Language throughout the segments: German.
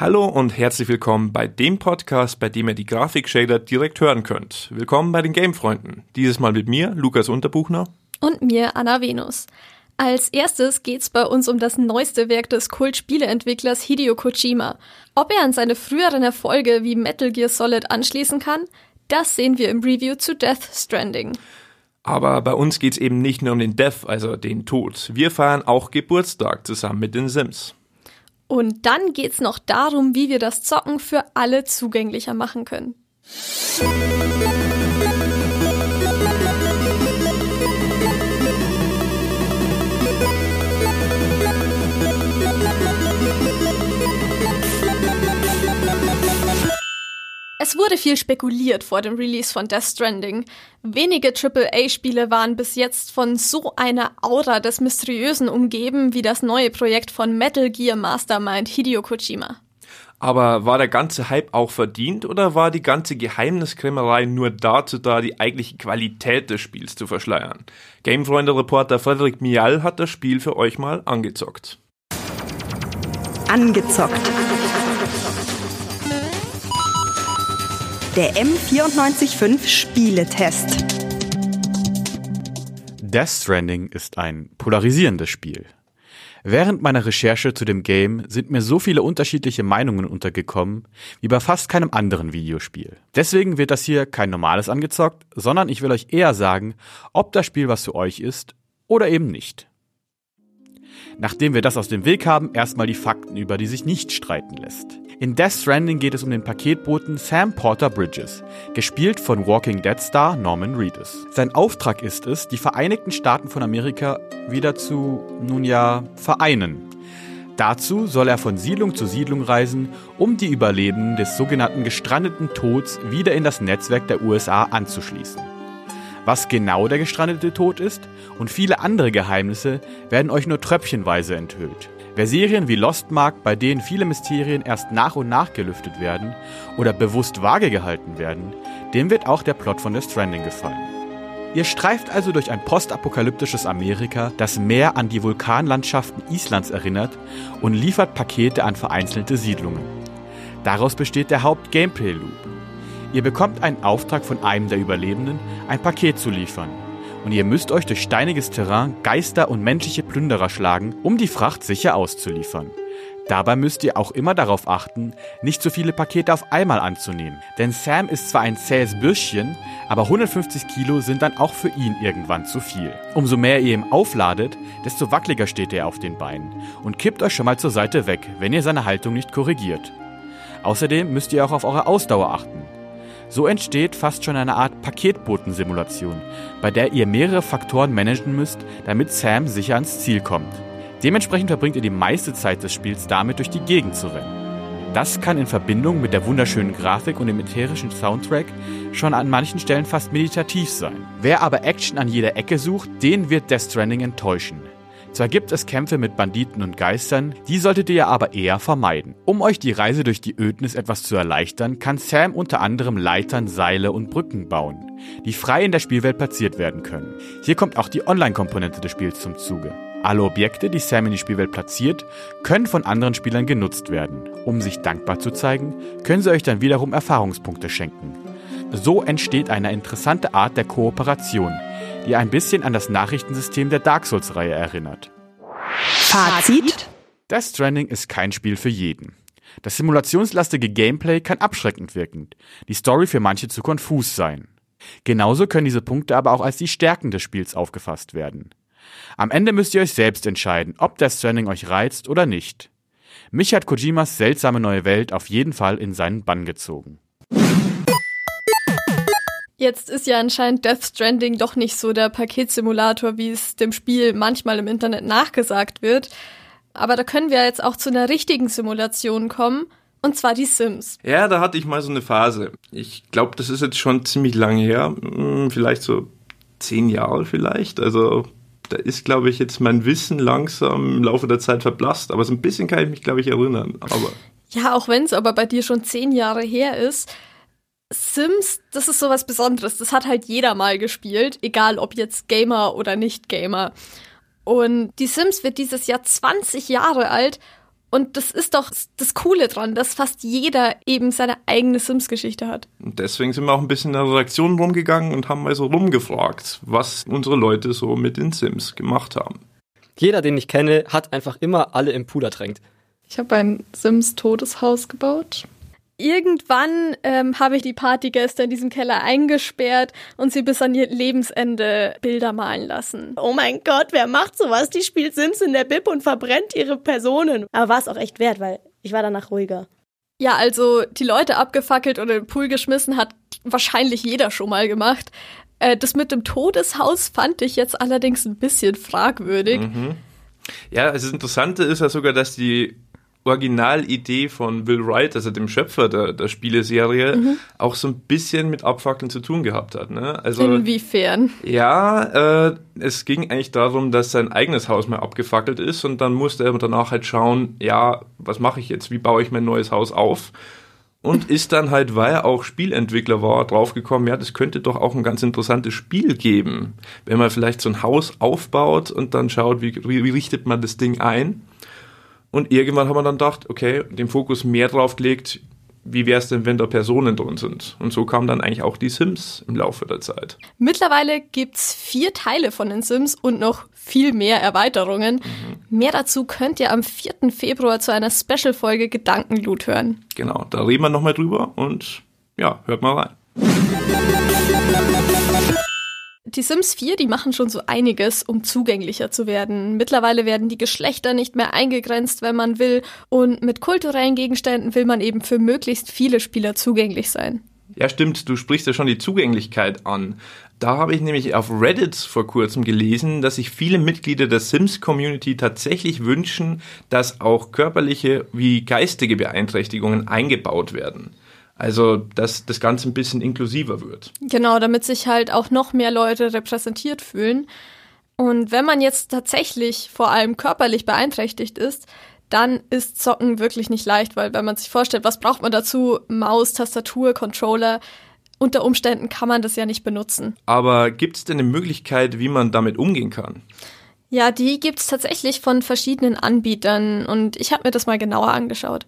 Hallo und herzlich willkommen bei dem Podcast, bei dem ihr die Grafikshader direkt hören könnt. Willkommen bei den Gamefreunden. Dieses Mal mit mir, Lukas Unterbuchner. Und mir, Anna Venus. Als erstes geht's bei uns um das neueste Werk des Kult-Spieleentwicklers Hideo Kojima. Ob er an seine früheren Erfolge wie Metal Gear Solid anschließen kann, das sehen wir im Review zu Death Stranding. Aber bei uns geht's eben nicht nur um den Death, also den Tod. Wir feiern auch Geburtstag zusammen mit den Sims. Und dann geht's noch darum, wie wir das Zocken für alle zugänglicher machen können. Es wurde viel spekuliert vor dem Release von Death Stranding. Wenige AAA-Spiele waren bis jetzt von so einer Aura des Mysteriösen umgeben wie das neue Projekt von Metal Gear Mastermind Hideo Kojima. Aber war der ganze Hype auch verdient oder war die ganze Geheimniskrämerei nur dazu da, die eigentliche Qualität des Spiels zu verschleiern? Gamefreunde-Reporter Frederik Mial hat das Spiel für euch mal angezockt. Angezockt. Der M945 Spieletest. Death Stranding ist ein polarisierendes Spiel. Während meiner Recherche zu dem Game sind mir so viele unterschiedliche Meinungen untergekommen, wie bei fast keinem anderen Videospiel. Deswegen wird das hier kein normales angezockt, sondern ich will euch eher sagen, ob das Spiel was für euch ist oder eben nicht. Nachdem wir das aus dem Weg haben, erstmal die Fakten, über die sich nicht streiten lässt. In Death Stranding geht es um den Paketboten Sam Porter Bridges, gespielt von Walking Dead Star Norman Reedus. Sein Auftrag ist es, die Vereinigten Staaten von Amerika wieder zu, nun ja, vereinen. Dazu soll er von Siedlung zu Siedlung reisen, um die Überlebenden des sogenannten gestrandeten Tods wieder in das Netzwerk der USA anzuschließen. Was genau der gestrandete Tod ist und viele andere Geheimnisse werden euch nur tröpfchenweise enthüllt. Wer Serien wie Lost mag, bei denen viele Mysterien erst nach und nach gelüftet werden oder bewusst vage gehalten werden, dem wird auch der Plot von The Stranding gefallen. Ihr streift also durch ein postapokalyptisches Amerika, das mehr an die Vulkanlandschaften Islands erinnert und liefert Pakete an vereinzelte Siedlungen. Daraus besteht der Haupt-Gameplay-Loop. Ihr bekommt einen Auftrag von einem der Überlebenden, ein Paket zu liefern und ihr müsst euch durch steiniges Terrain, Geister und menschliche Plünderer schlagen, um die Fracht sicher auszuliefern. Dabei müsst ihr auch immer darauf achten, nicht zu viele Pakete auf einmal anzunehmen. Denn Sam ist zwar ein zähes Bürschchen, aber 150 Kilo sind dann auch für ihn irgendwann zu viel. Umso mehr ihr ihm aufladet, desto wackeliger steht er auf den Beinen und kippt euch schon mal zur Seite weg, wenn ihr seine Haltung nicht korrigiert. Außerdem müsst ihr auch auf eure Ausdauer achten. So entsteht fast schon eine Art Paketbotensimulation, bei der ihr mehrere Faktoren managen müsst, damit Sam sicher ans Ziel kommt. Dementsprechend verbringt ihr die meiste Zeit des Spiels damit, durch die Gegend zu rennen. Das kann in Verbindung mit der wunderschönen Grafik und dem ätherischen Soundtrack schon an manchen Stellen fast meditativ sein. Wer aber Action an jeder Ecke sucht, den wird Death Stranding enttäuschen. Zwar gibt es Kämpfe mit Banditen und Geistern, die solltet ihr aber eher vermeiden. Um euch die Reise durch die Ödnis etwas zu erleichtern, kann Sam unter anderem Leitern, Seile und Brücken bauen, die frei in der Spielwelt platziert werden können. Hier kommt auch die Online-Komponente des Spiels zum Zuge. Alle Objekte, die Sam in die Spielwelt platziert, können von anderen Spielern genutzt werden. Um sich dankbar zu zeigen, können sie euch dann wiederum Erfahrungspunkte schenken. So entsteht eine interessante Art der Kooperation, die ein bisschen an das Nachrichtensystem der Dark Souls-Reihe erinnert. Fazit? Death Stranding ist kein Spiel für jeden. Das simulationslastige Gameplay kann abschreckend wirken, die Story für manche zu konfus sein. Genauso können diese Punkte aber auch als die Stärken des Spiels aufgefasst werden. Am Ende müsst ihr euch selbst entscheiden, ob Death Stranding euch reizt oder nicht. Mich hat Kojimas seltsame neue Welt auf jeden Fall in seinen Bann gezogen. Jetzt ist ja anscheinend Death Stranding doch nicht so der Paketsimulator, wie es dem Spiel manchmal im Internet nachgesagt wird. Aber da können wir jetzt auch zu einer richtigen Simulation kommen. Und zwar die Sims. Ja, da hatte ich mal so eine Phase. Ich glaube, das ist jetzt schon ziemlich lange her. Hm, vielleicht so zehn Jahre vielleicht. Also da ist, glaube ich, jetzt mein Wissen langsam im Laufe der Zeit verblasst. Aber so ein bisschen kann ich mich, glaube ich, erinnern. Aber ja, auch wenn es aber bei dir schon zehn Jahre her ist, Sims, das ist sowas Besonderes. Das hat halt jeder mal gespielt, egal ob jetzt Gamer oder nicht Gamer. Und die Sims wird dieses Jahr 20 Jahre alt Und das ist doch das Coole dran, dass fast jeder eben seine eigene Sims-Geschichte hat. Und deswegen sind wir auch ein bisschen in der Redaktion rumgegangen und haben mal so rumgefragt, was unsere Leute so mit den Sims gemacht haben. Jeder, den ich kenne, hat einfach immer alle im Puder drängt. Ich habe ein Sims-Todeshaus gebaut. Irgendwann ähm, habe ich die Partygäste in diesem Keller eingesperrt und sie bis an ihr Lebensende Bilder malen lassen. Oh mein Gott, wer macht sowas? Die spielt Sims in der Bib und verbrennt ihre Personen. Aber war es auch echt wert, weil ich war danach ruhiger. Ja, also die Leute abgefackelt und in den Pool geschmissen hat wahrscheinlich jeder schon mal gemacht. Äh, das mit dem Todeshaus fand ich jetzt allerdings ein bisschen fragwürdig. Mhm. Ja, also das Interessante ist ja sogar, dass die Originalidee von Will Wright, also dem Schöpfer der, der Spieleserie, mhm. auch so ein bisschen mit Abfackeln zu tun gehabt hat. Ne? Also, Inwiefern? Ja, äh, es ging eigentlich darum, dass sein eigenes Haus mal abgefackelt ist und dann musste er danach halt schauen, ja, was mache ich jetzt, wie baue ich mein neues Haus auf? Und ist dann halt, weil er auch Spielentwickler war, draufgekommen, ja, das könnte doch auch ein ganz interessantes Spiel geben, wenn man vielleicht so ein Haus aufbaut und dann schaut, wie, wie, wie richtet man das Ding ein. Und irgendwann haben wir dann gedacht, okay, den Fokus mehr drauf gelegt, wie wäre es denn, wenn da Personen drin sind? Und so kamen dann eigentlich auch die Sims im Laufe der Zeit. Mittlerweile gibt's vier Teile von den Sims und noch viel mehr Erweiterungen. Mhm. Mehr dazu könnt ihr am 4. Februar zu einer Special-Folge Gedankenloot hören. Genau, da reden wir nochmal drüber und ja, hört mal rein die Sims 4, die machen schon so einiges, um zugänglicher zu werden. Mittlerweile werden die Geschlechter nicht mehr eingegrenzt, wenn man will. Und mit kulturellen Gegenständen will man eben für möglichst viele Spieler zugänglich sein. Ja, stimmt, du sprichst ja schon die Zugänglichkeit an. Da habe ich nämlich auf Reddit vor kurzem gelesen, dass sich viele Mitglieder der Sims-Community tatsächlich wünschen, dass auch körperliche wie geistige Beeinträchtigungen eingebaut werden. Also, dass das Ganze ein bisschen inklusiver wird. Genau, damit sich halt auch noch mehr Leute repräsentiert fühlen. Und wenn man jetzt tatsächlich vor allem körperlich beeinträchtigt ist, dann ist Zocken wirklich nicht leicht, weil wenn man sich vorstellt, was braucht man dazu? Maus, Tastatur, Controller. Unter Umständen kann man das ja nicht benutzen. Aber gibt es denn eine Möglichkeit, wie man damit umgehen kann? Ja, die gibt es tatsächlich von verschiedenen Anbietern und ich habe mir das mal genauer angeschaut.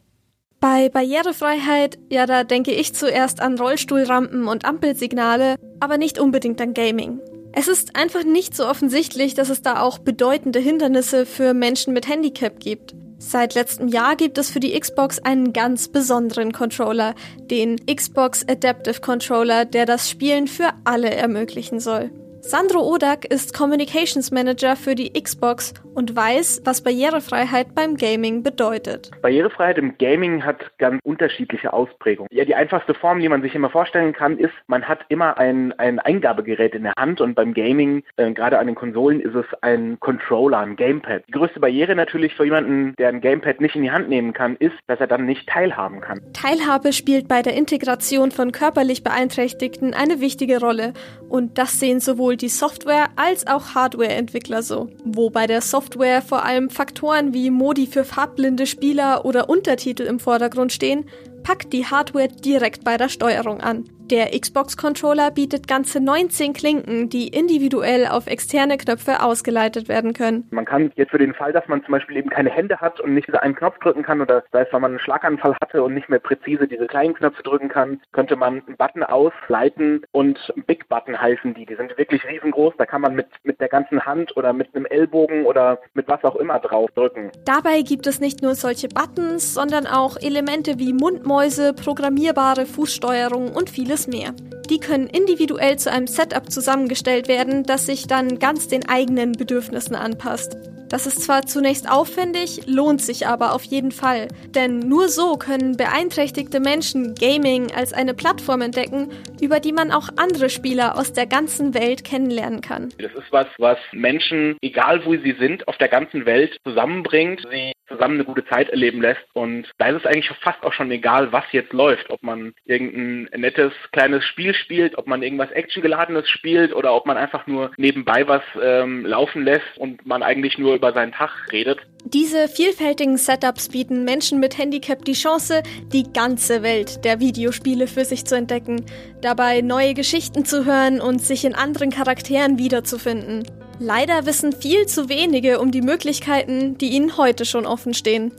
Bei Barrierefreiheit, ja, da denke ich zuerst an Rollstuhlrampen und Ampelsignale, aber nicht unbedingt an Gaming. Es ist einfach nicht so offensichtlich, dass es da auch bedeutende Hindernisse für Menschen mit Handicap gibt. Seit letztem Jahr gibt es für die Xbox einen ganz besonderen Controller, den Xbox Adaptive Controller, der das Spielen für alle ermöglichen soll. Sandro Odak ist Communications Manager für die Xbox und weiß, was Barrierefreiheit beim Gaming bedeutet. Barrierefreiheit im Gaming hat ganz unterschiedliche Ausprägungen. Ja, die einfachste Form, die man sich immer vorstellen kann, ist, man hat immer ein, ein Eingabegerät in der Hand und beim Gaming, äh, gerade an den Konsolen, ist es ein Controller, ein Gamepad. Die größte Barriere natürlich für jemanden, der ein Gamepad nicht in die Hand nehmen kann, ist, dass er dann nicht teilhaben kann. Teilhabe spielt bei der Integration von körperlich Beeinträchtigten eine wichtige Rolle und das sehen sowohl sowohl die Software- als auch Hardware-Entwickler so. Wo bei der Software vor allem Faktoren wie Modi für farbblinde Spieler oder Untertitel im Vordergrund stehen, packt die Hardware direkt bei der Steuerung an. Der Xbox-Controller bietet ganze 19 Klinken, die individuell auf externe Knöpfe ausgeleitet werden können. Man kann jetzt für den Fall, dass man zum Beispiel eben keine Hände hat und nicht einen Knopf drücken kann oder sei es, weil man einen Schlaganfall hatte und nicht mehr präzise diese kleinen Knöpfe drücken kann, könnte man einen Button ausleiten und Big Button heißen die. Die sind wirklich riesengroß. Da kann man mit, mit der ganzen Hand oder mit einem Ellbogen oder mit was auch immer drauf drücken. Dabei gibt es nicht nur solche Buttons, sondern auch Elemente wie Mundmäuse, programmierbare Fußsteuerung und vieles vieles mehr. Die können individuell zu einem Setup zusammengestellt werden, das sich dann ganz den eigenen Bedürfnissen anpasst. Das ist zwar zunächst aufwendig, lohnt sich aber auf jeden Fall. Denn nur so können beeinträchtigte Menschen Gaming als eine Plattform entdecken, über die man auch andere Spieler aus der ganzen Welt kennenlernen kann. Das ist was, was Menschen, egal wo sie sind, auf der ganzen Welt zusammenbringt, sie zusammen eine gute Zeit erleben lässt. Und da ist es eigentlich fast auch schon egal, was jetzt läuft. Ob man irgendein nettes kleines Spiel spielt, ob man irgendwas Actiongeladenes spielt oder ob man einfach nur nebenbei was ähm, laufen lässt und man eigentlich nur über seinen Tag redet. Diese vielfältigen Setups bieten Menschen mit Handicap die Chance, die ganze Welt der Videospiele für sich zu entdecken, dabei neue Geschichten zu hören und sich in anderen Charakteren wiederzufinden. Leider wissen viel zu wenige um die Möglichkeiten, die ihnen heute schon offen stehen.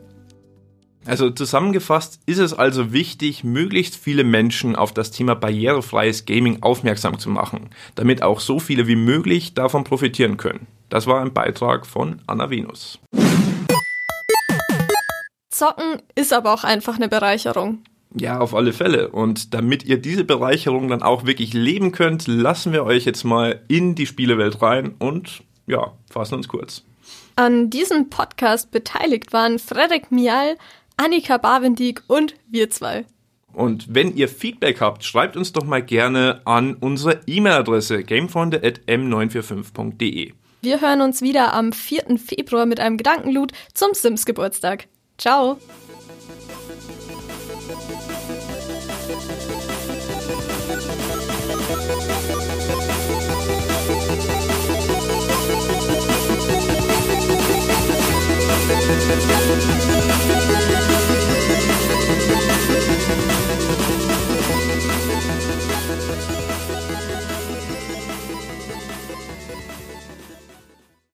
Also zusammengefasst ist es also wichtig, möglichst viele Menschen auf das Thema barrierefreies Gaming aufmerksam zu machen, damit auch so viele wie möglich davon profitieren können. Das war ein Beitrag von Anna Venus. Zocken ist aber auch einfach eine Bereicherung. Ja, auf alle Fälle. Und damit ihr diese Bereicherung dann auch wirklich leben könnt, lassen wir euch jetzt mal in die Spielewelt rein und ja, fassen uns kurz. An diesem Podcast beteiligt waren Frederik Mial, Annika Bavendiek und wir zwei. Und wenn ihr Feedback habt, schreibt uns doch mal gerne an unsere E-Mail-Adresse gamefreunde.m945.de. Wir hören uns wieder am 4. Februar mit einem Gedankenlut zum Sims Geburtstag. Ciao! Thank